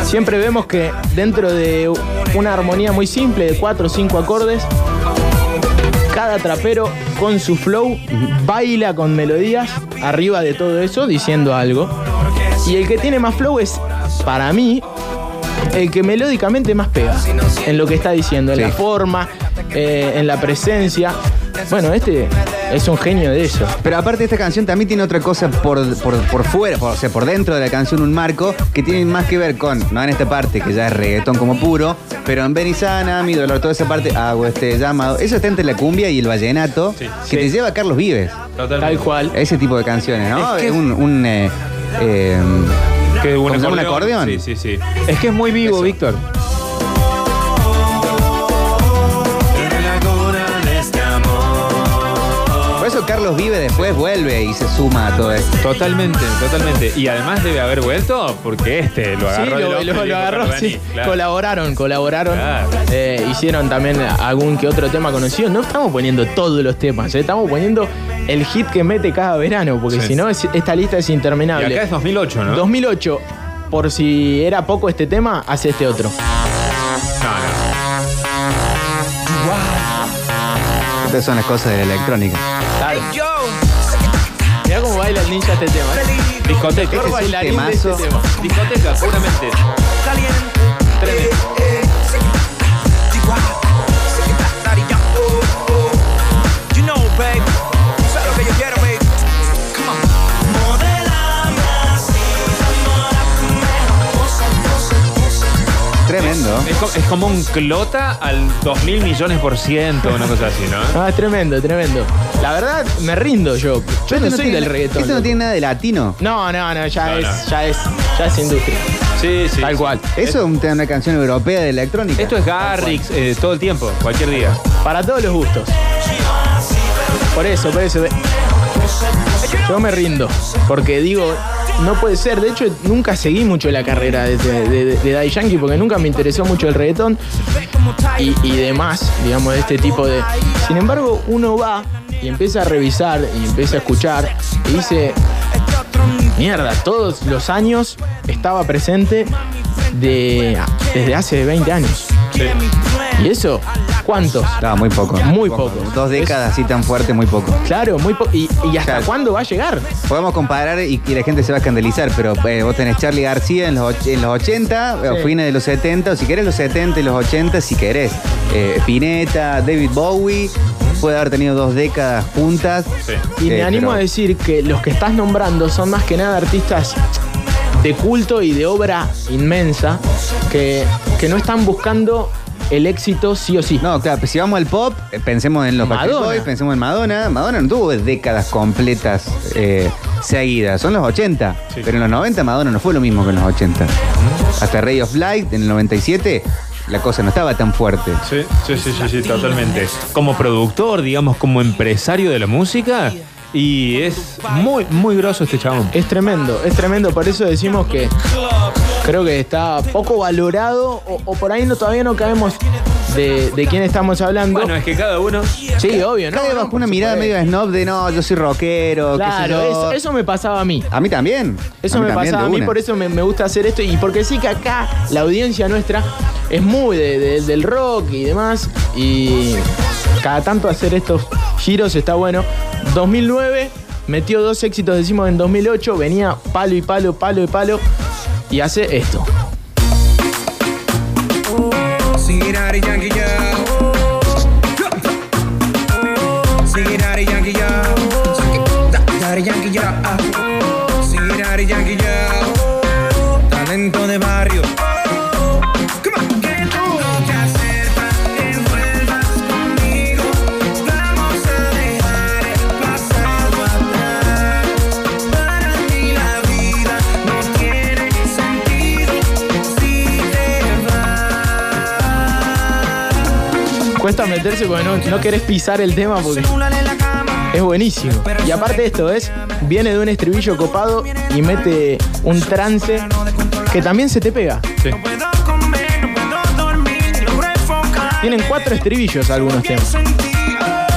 siempre vemos que dentro de una armonía muy simple de cuatro o cinco acordes, cada trapero con su flow baila con melodías arriba de todo eso diciendo algo. Y el que tiene más flow es, para mí, el que melódicamente más pega en lo que está diciendo, en la forma, eh, en la presencia. Bueno, este es un genio de eso. Pero aparte esta canción también tiene otra cosa por, por, por fuera, por- o sea, por dentro de la canción, un marco que tiene más que ver con, no en esta parte, que ya es reggaetón como puro, pero en Benizana, Mi Dolor, toda esa parte, hago este llamado. Eso está entre la cumbia y el vallenato, que te lleva a Carlos Vives. Totalmente. Tal cual. Ese tipo de canciones, ¿no? Es Es, que- un... un, eh, eh, Que ¿Cómo se llama, un acordeón? Sí, sí, sí. Es que es muy vivo, Víctor. por eso Carlos Vives después vuelve y se suma a todo esto. Totalmente, totalmente. Y además debe haber vuelto porque este lo Sí, agarró. del lo, agarró, sí. claro. Colaboraron, colaboraron. Claro. Eh, hicieron también algún que otro tema conocido. No estamos poniendo todos los temas, eh, estamos poniendo el hit que mete cada verano, porque Sí. si no, es- esta lista es Y interminable. acá es 2008, ¿no? 2008, por si era poco este tema, hace este otro. No, no. Estas son las cosas de la electrónica. Claro. Mirá cómo baila el ninja este tema. eh. Discoteca. Mejor es un temazo. este tema. Discoteca, puramente. Tremendo. Tremendo. Es, co- es como un clota al 2 mil millones por ciento, una cosa así, ¿no? No, es tremendo, tremendo. La verdad, me rindo yo. Yo Esto no soy tiene- del reggaetón. Esto no tiene nada de latino. No, no, no, ya No, es, no. ya es, ya es industria. Sí, sí. Tal sí. cual. Eso es un- una canción europea de electrónica. Esto es Garrix eh, todo el tiempo, cualquier día. Para todos los gustos. Por eso, por eso. Yo me rindo. Porque digo, no puede ser. De hecho, nunca seguí mucho la carrera de, de, de- de Daddy Yankee porque nunca me interesó mucho el reggaetón y, y demás, digamos, de este tipo de. Sin embargo, uno va y empieza a revisar y empieza a escuchar y dice. Mierda, todos los años estaba presente de, desde hace 20 años. ¿Y eso? ¿Cuántos? No, muy poco. Muy poco. Dos décadas así tan fuerte, muy poco. Claro, muy poco. ¿Y, y hasta Claro. cuándo va a llegar? Podemos comparar y, y la gente se va a escandalizar, pero eh, vos tenés Charlie García en los, en los 80, o Sí. fines de los 70, o si querés los 70 y los 80, si querés. Eh, Spinetta, David Bowie, puede haber tenido dos décadas juntas. Y me Eh, animo pero- a decir que los que estás nombrando son más que nada artistas de culto y de obra inmensa que, que no están buscando el éxito sí o sí. No, claro, pues si vamos al pop, eh, pensemos en los Madonna. Boys, pensemos en Madonna. Madonna no tuvo décadas completas eh, seguidas, son los 80. Sí. Pero en los 90 Madonna no fue lo mismo que en los 80. Hasta Ray of Light en el 97 la cosa no estaba tan fuerte. Sí, sí, sí, sí, sí, totalmente. Como productor, digamos, como empresario de la música, y es muy, muy grosso este chabón. Es tremendo, es tremendo. Por eso decimos que creo que está poco valorado o, o por ahí no, todavía no caemos de, de quién estamos hablando. Bueno, es que cada uno. sí, obvio, ¿no? Cae no, bajo una mirada medio snob de no, yo soy rockero, qué sé Claro, yo. eso, eso me pasaba a mí. A mí también. Eso A mí me también, pasaba a mí, una. por eso me, me gusta hacer esto y porque sí que acá la audiencia nuestra es muy de- de- del rock y demás y cada tanto hacer estos giros está bueno. 2009 metió dos éxitos, decimos en 2008, venía palo y palo, palo y palo y hace esto. Cuesta meterse porque no, no querés pisar el tema porque es buenísimo. Y aparte esto es, viene de un estribillo copado y mete un trance que también se te pega. Sí. Tienen cuatro estribillos algunos temas. Sentí, oh,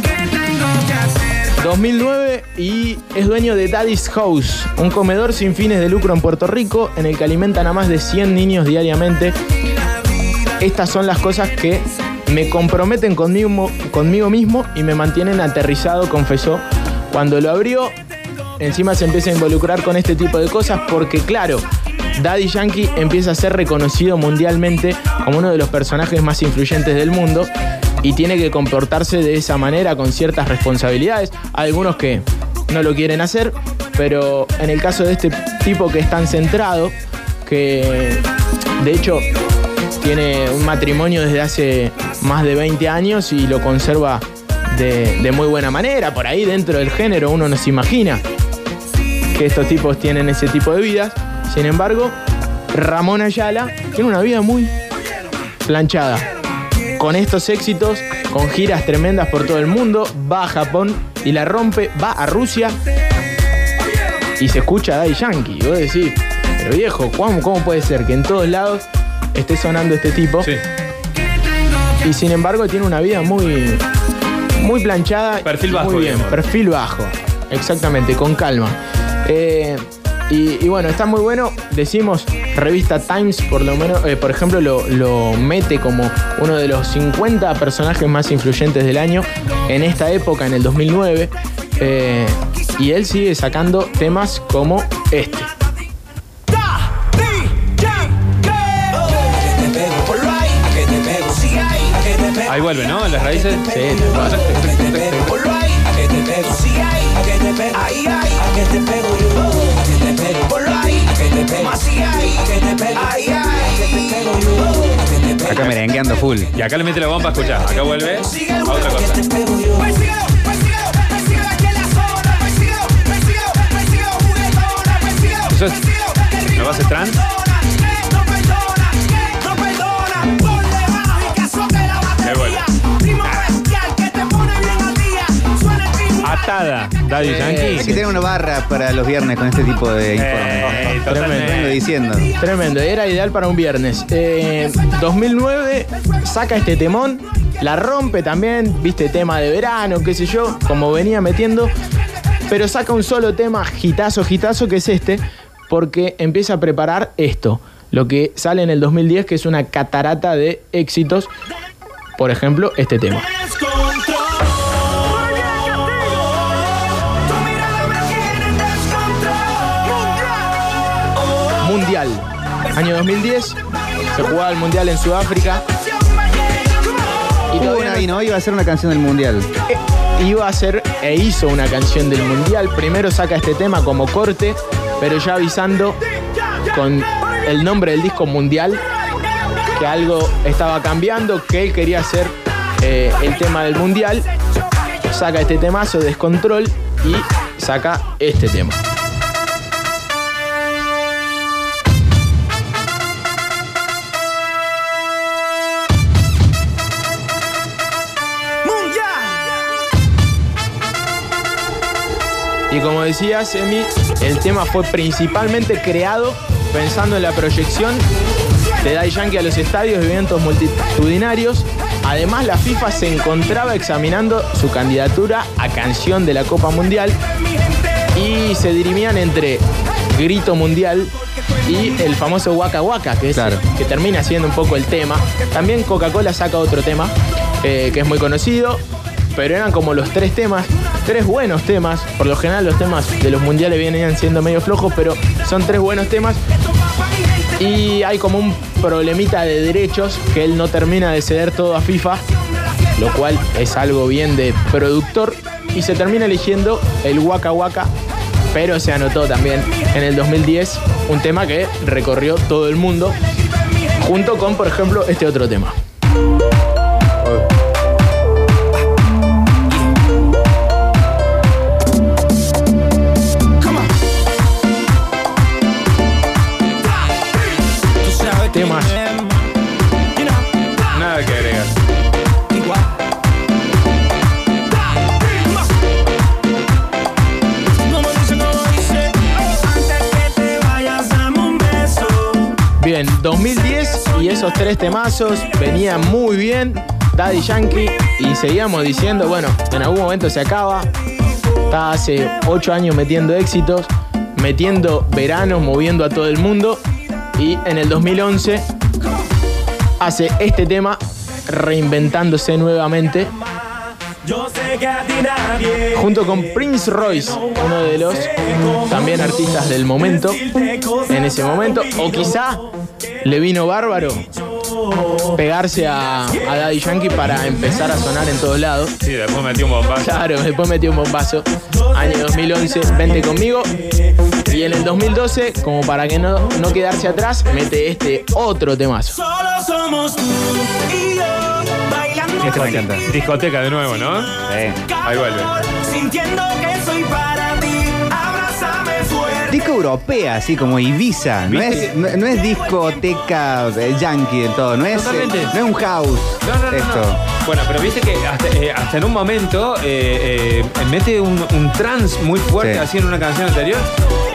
¿qué 2009 y es dueño de Daddy's House, un comedor sin fines de lucro en Puerto Rico en el que alimentan a más de 100 niños diariamente. Estas son las cosas que me comprometen conmigo, conmigo mismo y me mantienen aterrizado, confesó. Cuando lo abrió, encima se empieza a involucrar con este tipo de cosas porque claro, Daddy Yankee empieza a ser reconocido mundialmente como uno de los personajes más influyentes del mundo y tiene que comportarse de esa manera con ciertas responsabilidades. Hay algunos que no lo quieren hacer, pero en el caso de este tipo que es tan centrado, que de hecho tiene un matrimonio desde hace más de 20 años y lo conserva de, muy buena manera. Por ahí dentro del género uno no se imagina que estos tipos tienen ese tipo de vidas. Sin embargo, Ramón Ayala tiene una vida muy planchada. Con estos éxitos, con giras tremendas por todo el mundo, va a Japón y la rompe, va a Rusia y se escucha a Daddy Yankee. Y vos decís, pero viejo, ¿cómo, ¿cómo puede ser que en todos lados esté sonando este tipo? Sí. Y sin embargo tiene una vida muy, muy planchada. Perfil bajo, Muy bien, digamos. perfil bajo. Exactamente, con calma. Eh, y, y bueno, está muy bueno. Decimos, revista Times, por lo menos, eh, por ejemplo, lo, lo mete como uno de los 50 personajes más influyentes del año en esta época, en el 2009. Eh, y él sigue sacando temas como este. Ahí vuelve, ¿no? Las raíces. Sí, Acá merengueando full. Y acá le mete la bomba, escuchá. Acá vuelve. A otra cosa. Eso es. ¿No va a ser trans? Atada, Daddy Hay que Yankee. tener una barra para los viernes con este tipo de informes. Eh, Vengo totalmente. diciendo. Tremendo, era ideal para un viernes. Eh, 2009 saca este temón, la rompe también, viste, tema de verano, qué sé yo, como venía metiendo, pero saca un solo tema, gitazo, gitazo, que es este, porque empieza a preparar esto, lo que sale en el 2010, que es una catarata de éxitos, por ejemplo, este tema. Mundial. Año 2010, se jugaba el Mundial en Sudáfrica. Y todavía no- y no iba a ser una canción del mundial. eh, iba a hacer e hizo una canción del Mundial. Primero saca este tema como corte, pero ya avisando con el nombre del disco Mundial que algo estaba cambiando, que él quería hacer eh, el tema del Mundial. Saca este temazo, Descontrol, y saca este tema. Y como decía Semi, el tema fue principalmente creado pensando en la proyección de Daddy Yankee a los estadios y eventos multitudinarios. Además, la FIFA se encontraba examinando su candidatura a canción de la Copa Mundial y se dirimían entre Grito Mundial y el famoso Waka Waka, que, es, Claro. que termina siendo un poco el tema. También Coca-Cola saca otro tema eh, que es muy conocido, pero eran como los tres temas, tres buenos temas. Por lo general los temas de los mundiales vienen siendo medio flojos, pero son tres buenos temas. Y hay como un problemita de derechos que él no termina de ceder todo a FIFA, lo cual es algo bien de productor. Y se termina eligiendo el Waka Waka, pero se anotó también en el 2010 un tema que recorrió todo el mundo, junto con, por ejemplo, este otro tema. 2010 y esos tres temazos venían muy bien. Daddy Yankee y seguíamos diciendo, bueno, en algún momento se acaba. Está hace 8 años metiendo éxitos, metiendo veranos, moviendo a todo el mundo. Y en el 2011 hace este tema, reinventándose nuevamente, junto con Prince Royce, uno de los también artistas del momento, en ese momento. O quizá le vino bárbaro pegarse a, a Daddy Yankee para empezar a sonar en todos lados. Sí, después metió un bombazo. Claro, después metió un bombazo. Año 2011, vente conmigo. Y en el 2012, como para que no, no quedarse atrás, mete este otro temazo. Solo somos tú y yo. Bailando Este me encanta. Discoteca de nuevo, ¿no? Ahí vuelve. Sintiendo que soy Disco europea, así como Ibiza. No ¿Viste? es, no, no es discoteca eh, yankee del todo. No es, eh, no es un house. No, no, no, esto. no. Bueno, pero viste que hasta, eh, hasta en un momento eh, eh, mete un, un trance muy fuerte Sí. así en una canción anterior.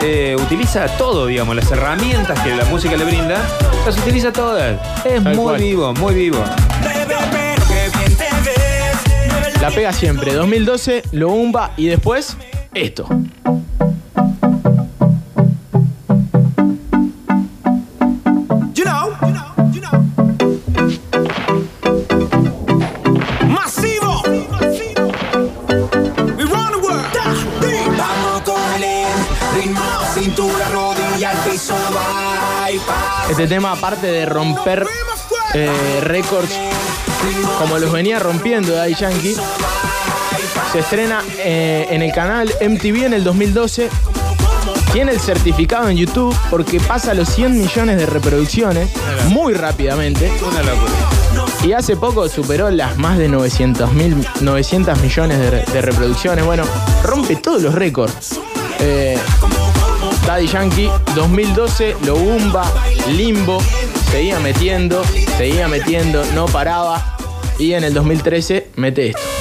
Eh, utiliza todo, digamos, las herramientas que la música le brinda, las utiliza todas. Es Tal muy cual. vivo, muy vivo. La pega siempre. 2012, lo umba y después esto. Ritmo, cintura, rodilla, al piso, bypass. Este tema, aparte de romper eh, récords como los venía rompiendo Daddy Yankee, se estrena eh, en el canal MTV en el 2012. Tiene el certificado en YouTube porque pasa los 100 millones de reproducciones muy rápidamente. Una locura. Y hace poco superó las más de 900, mil, 900 millones de reproducciones. Bueno, rompe todos los récords. Eh, Daddy Yankee, 2012, lo Bumba, Limbo, seguía metiendo, seguía metiendo, no paraba. Y en el 2013 mete esto.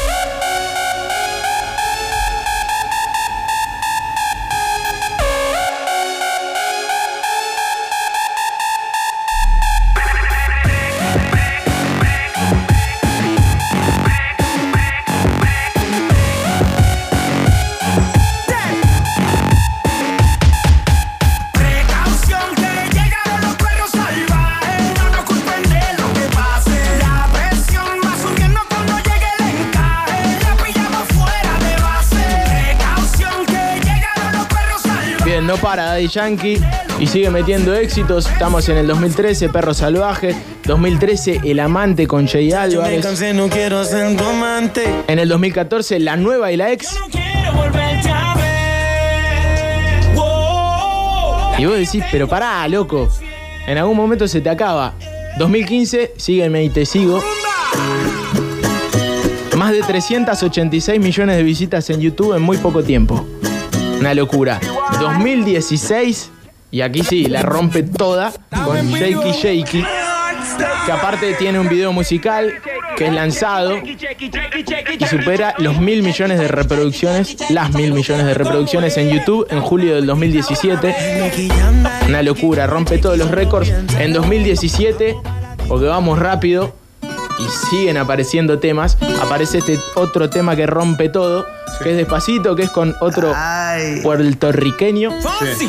Daddy Yankee y sigue metiendo éxitos. Estamos en el 2013, Perro Salvaje. 2013, El Amante con Jay Álvarez. no. En el 2014, La Nueva y la Ex. Y vos decís, pero pará, loco. En algún momento se te acaba. 2015, sígueme y te sigo. Más de 386 millones de visitas en YouTube en muy poco tiempo. Una locura. 2016, y aquí sí, la rompe toda con Shaky Shaky. Que aparte tiene un video musical que es lanzado y supera los mil millones de reproducciones, las mil millones de reproducciones en YouTube en julio del 2017. Una locura, rompe todos los récords. En 2017, porque vamos rápido y siguen apareciendo temas, aparece este otro tema que rompe todo, que es despacito, que es con otro puertorriqueño,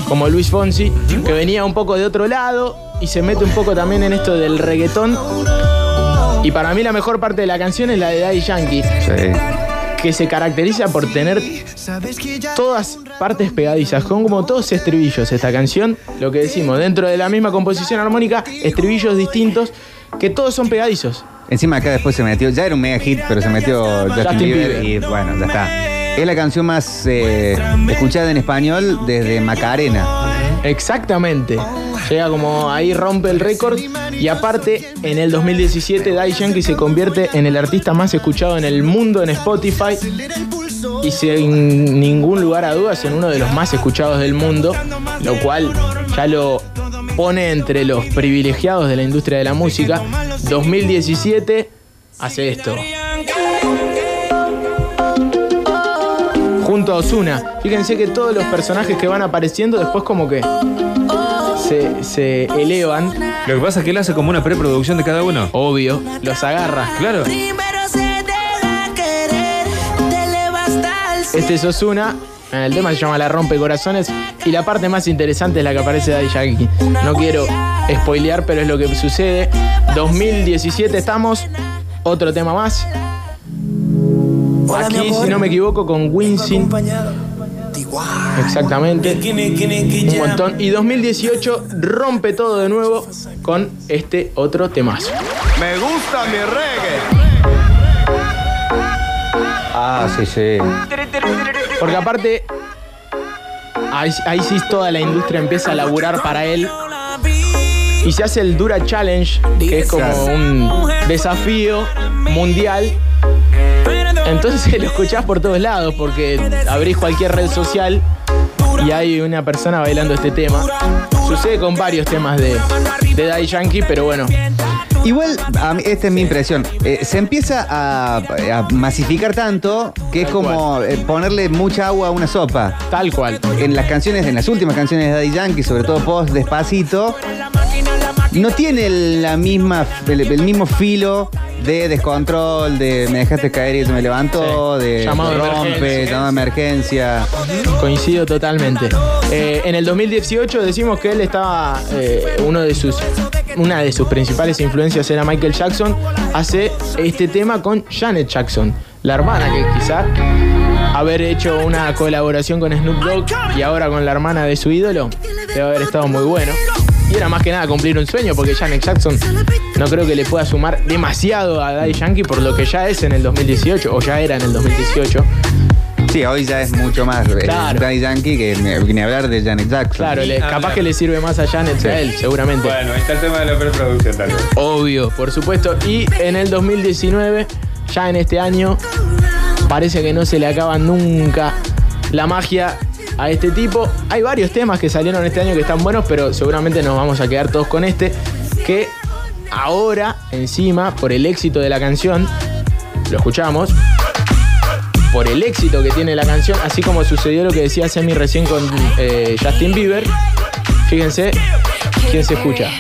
como Luis Fonsi, que venía un poco de otro lado y se mete un poco también en esto del reggaetón. Y para mí la mejor parte de la canción es la de Daddy Yankee, Sí. que se caracteriza por tener todas partes pegadizas, con como todos estribillos esta canción, lo que decimos, dentro de la misma composición armónica, estribillos distintos, que todos son pegadizos. Encima acá después se metió, ya era un mega hit, pero se metió Justin, Justin Bieber, Bieber. y bueno, ya está. Es la canción más eh, escuchada en español desde Macarena. Exactamente. Llega como ahí rompe el récord y aparte en el 2017 Daddy Yankee se convierte en el artista más escuchado en el mundo en Spotify y sin ningún lugar a dudas en uno de los más escuchados del mundo, lo cual ya lo pone entre los privilegiados de la industria de la música. 2017 hace esto. Junto a Osuna. Fíjense que todos los personajes que van apareciendo después como que se, se elevan. Lo que pasa es que él hace como una preproducción de cada uno. Obvio, los agarra. Claro. Este es Ozuna. El tema se llama La Rompe Corazones. Y la parte más interesante es la que aparece Daddy Yankee. No quiero spoilear, pero es lo que sucede. 2017 estamos. Otro tema más. Aquí, si no me equivoco, con Winston. Exactamente. Un montón. Y 2018 rompe todo de nuevo con este otro temazo. Me gusta mi reggae. Ah, sí, sí. Porque aparte, ahí, ahí sí toda la industria empieza a laburar para él. Y se hace el Dura Challenge, que es como un desafío mundial. Entonces lo escuchás por todos lados, porque abrís cualquier red social y hay una persona bailando este tema. Sucede con varios temas de, de Daddy Yankee, pero bueno, Igual, a mí- esta es mi impresión. Eh, se empieza a, a masificar tanto que es como eh, ponerle mucha agua a una sopa. tal cual. En las canciones, en las últimas canciones de Daddy Yankee, sobre todo post despacito, no tiene la misma, el, el mismo filo de descontrol, de me dejaste caer y se me levantó, Sí. de Llamado rompe, emergencia. llamado de emergencia. Coincido totalmente. Eh, en el 2018 decimos que él estaba, eh, uno de sus, una de sus principales influencias era Michael Jackson, hace este tema con Janet Jackson, la hermana que quizá haber hecho una colaboración con Snoop Dogg y ahora con la hermana de su ídolo, debe haber estado muy bueno. Y era más que nada cumplir un sueño porque Janet Jackson no creo que le pueda sumar demasiado a Daddy Yankee por lo que ya es en el 2018 o ya era en el 2018. Sí, hoy ya es mucho más eh, Claro. Daddy Yankee que ni, hablar de Janet Jackson. Claro, le- habla- capaz que le sirve más a Janet que a él, seguramente. Bueno, está el tema de la preproducción tal vez. Obvio, por supuesto. Y en el 2019, ya en este año, parece que no se le acaba nunca la magia a este tipo. Hay varios temas que salieron este año que están buenos, pero seguramente nos vamos a quedar todos con este, que ahora, encima, por el éxito de la canción, lo escuchamos, por el éxito que tiene la canción, así como sucedió lo que decía Semi recién con eh, Justin Bieber, fíjense quién se escucha.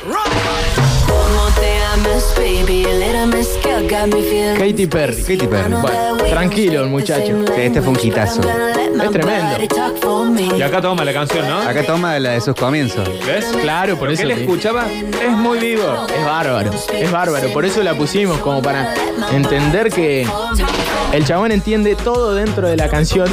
Katy Perry. Katy Perry. Bueno, tranquilo el muchacho. Sí, este fue un hitazo. Es tremendo. Y acá toma la canción, ¿no? Acá toma la de sus comienzos. ¿Ves? Claro, por Lo eso que él te- escuchaba es muy vivo. Es bárbaro, es bárbaro. Por eso la pusimos, como para entender que el chabón entiende todo dentro de la canción.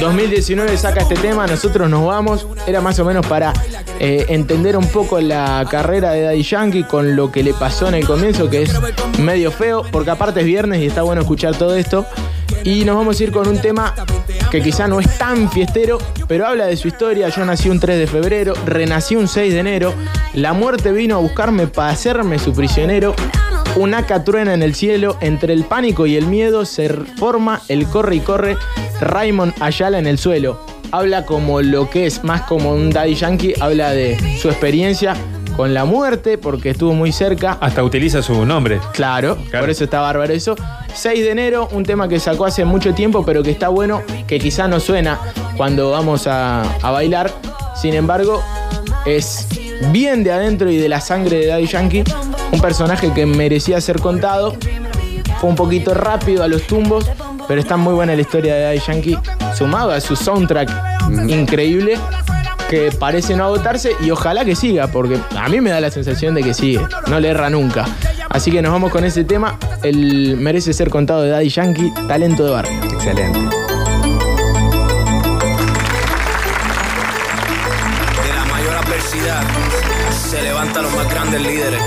2019 saca este tema, nosotros nos vamos. Era más o menos para eh, entender un poco la carrera de Daddy Yankee con lo que le pasó en el comienzo, que es medio feo, porque aparte es viernes y está bueno escuchar todo esto. Y nos vamos a ir con un tema que quizá no es tan fiestero, pero habla de su historia. Yo nací un 3 de febrero, renací un 6 de enero. La muerte vino a buscarme para hacerme su prisionero. Un aca truena en el cielo, entre el pánico y el miedo se forma el corre y corre Raymond Ayala en el suelo. Habla como lo que es, más como un Daddy Yankee, habla de su experiencia con la muerte, porque estuvo muy cerca. Hasta utiliza su nombre. Claro, Claro. por eso está bárbaro eso. 6 de enero, un tema que sacó hace mucho tiempo, pero que está bueno, que quizá no suena cuando vamos a, a bailar. Sin embargo, es bien de adentro y de la sangre de Daddy Yankee. Un personaje que merecía ser contado. Fue un poquito rápido a los tumbos, pero está muy buena la historia de Daddy Yankee, sumado a su soundtrack increíble que parece no agotarse y ojalá que siga, porque a mí me da la sensación de que sigue, no le erra nunca. Así que nos vamos con ese tema, el merece ser contado de Daddy Yankee, talento de barrio. Excelente. De la mayor adversidad se levantan los más grandes líderes.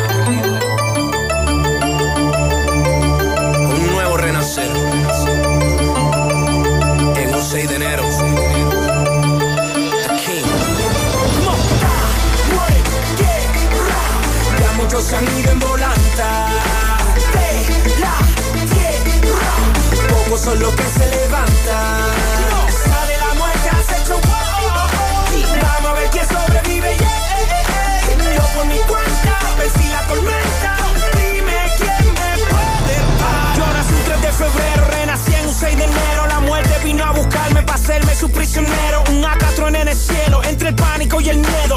Son los que se levantan. Sale la muerte, has hecho. Vamos a ver quién sobrevive. yeah. Yo por mi cuenta vencí la tormenta. Dime quién me puede parar. Yo nací un 3 de febrero, renací en un 6 de enero. La muerte vino a buscarme para hacerme su prisionero. Un acatron en el cielo, entre el pánico y el miedo.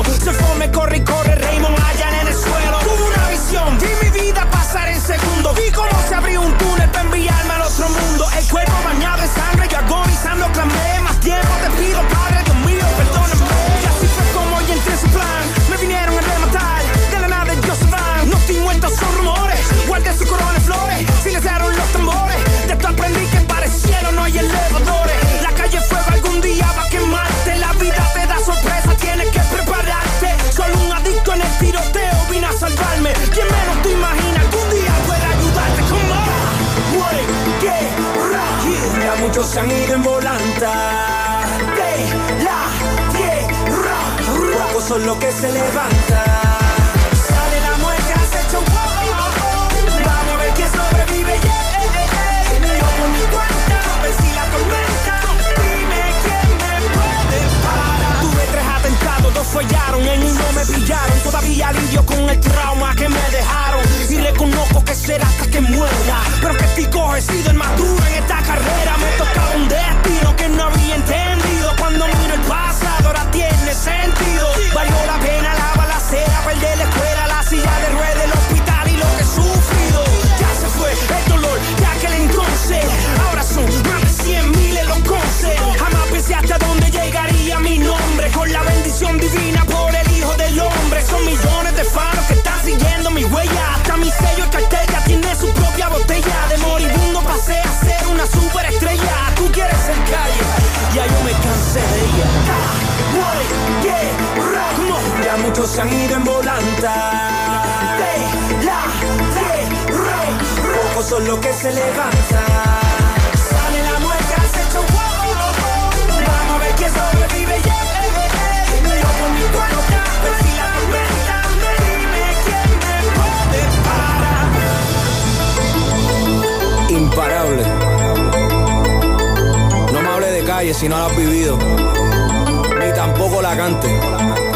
Ido en volanta de la tierra. Pocos son los que se levantan. Fallaron, en uno me pillaron. Todavía lidio con el trauma que me dejaron. Y reconozco que será hasta que muera. Pero que estoy cogido el más en esta carrera. Me tocaba un destino que no había entendido. Cuando miro el pasado, ahora tiene sentido. Valió la pena la balacera, perder la escuela, la silla de ruedas, Son millones de faros que están siguiendo mi huella. Hasta mi sello y cartel ya tiene su propia botella. De moribundo pasé a ser una superestrella. Tú quieres ser calle, ya yo me cansé de ella. Ya muchos se han ido en volanta. De la tierra. Pocos son los que se levantan. Si no la has vivido. Ni tampoco la cante.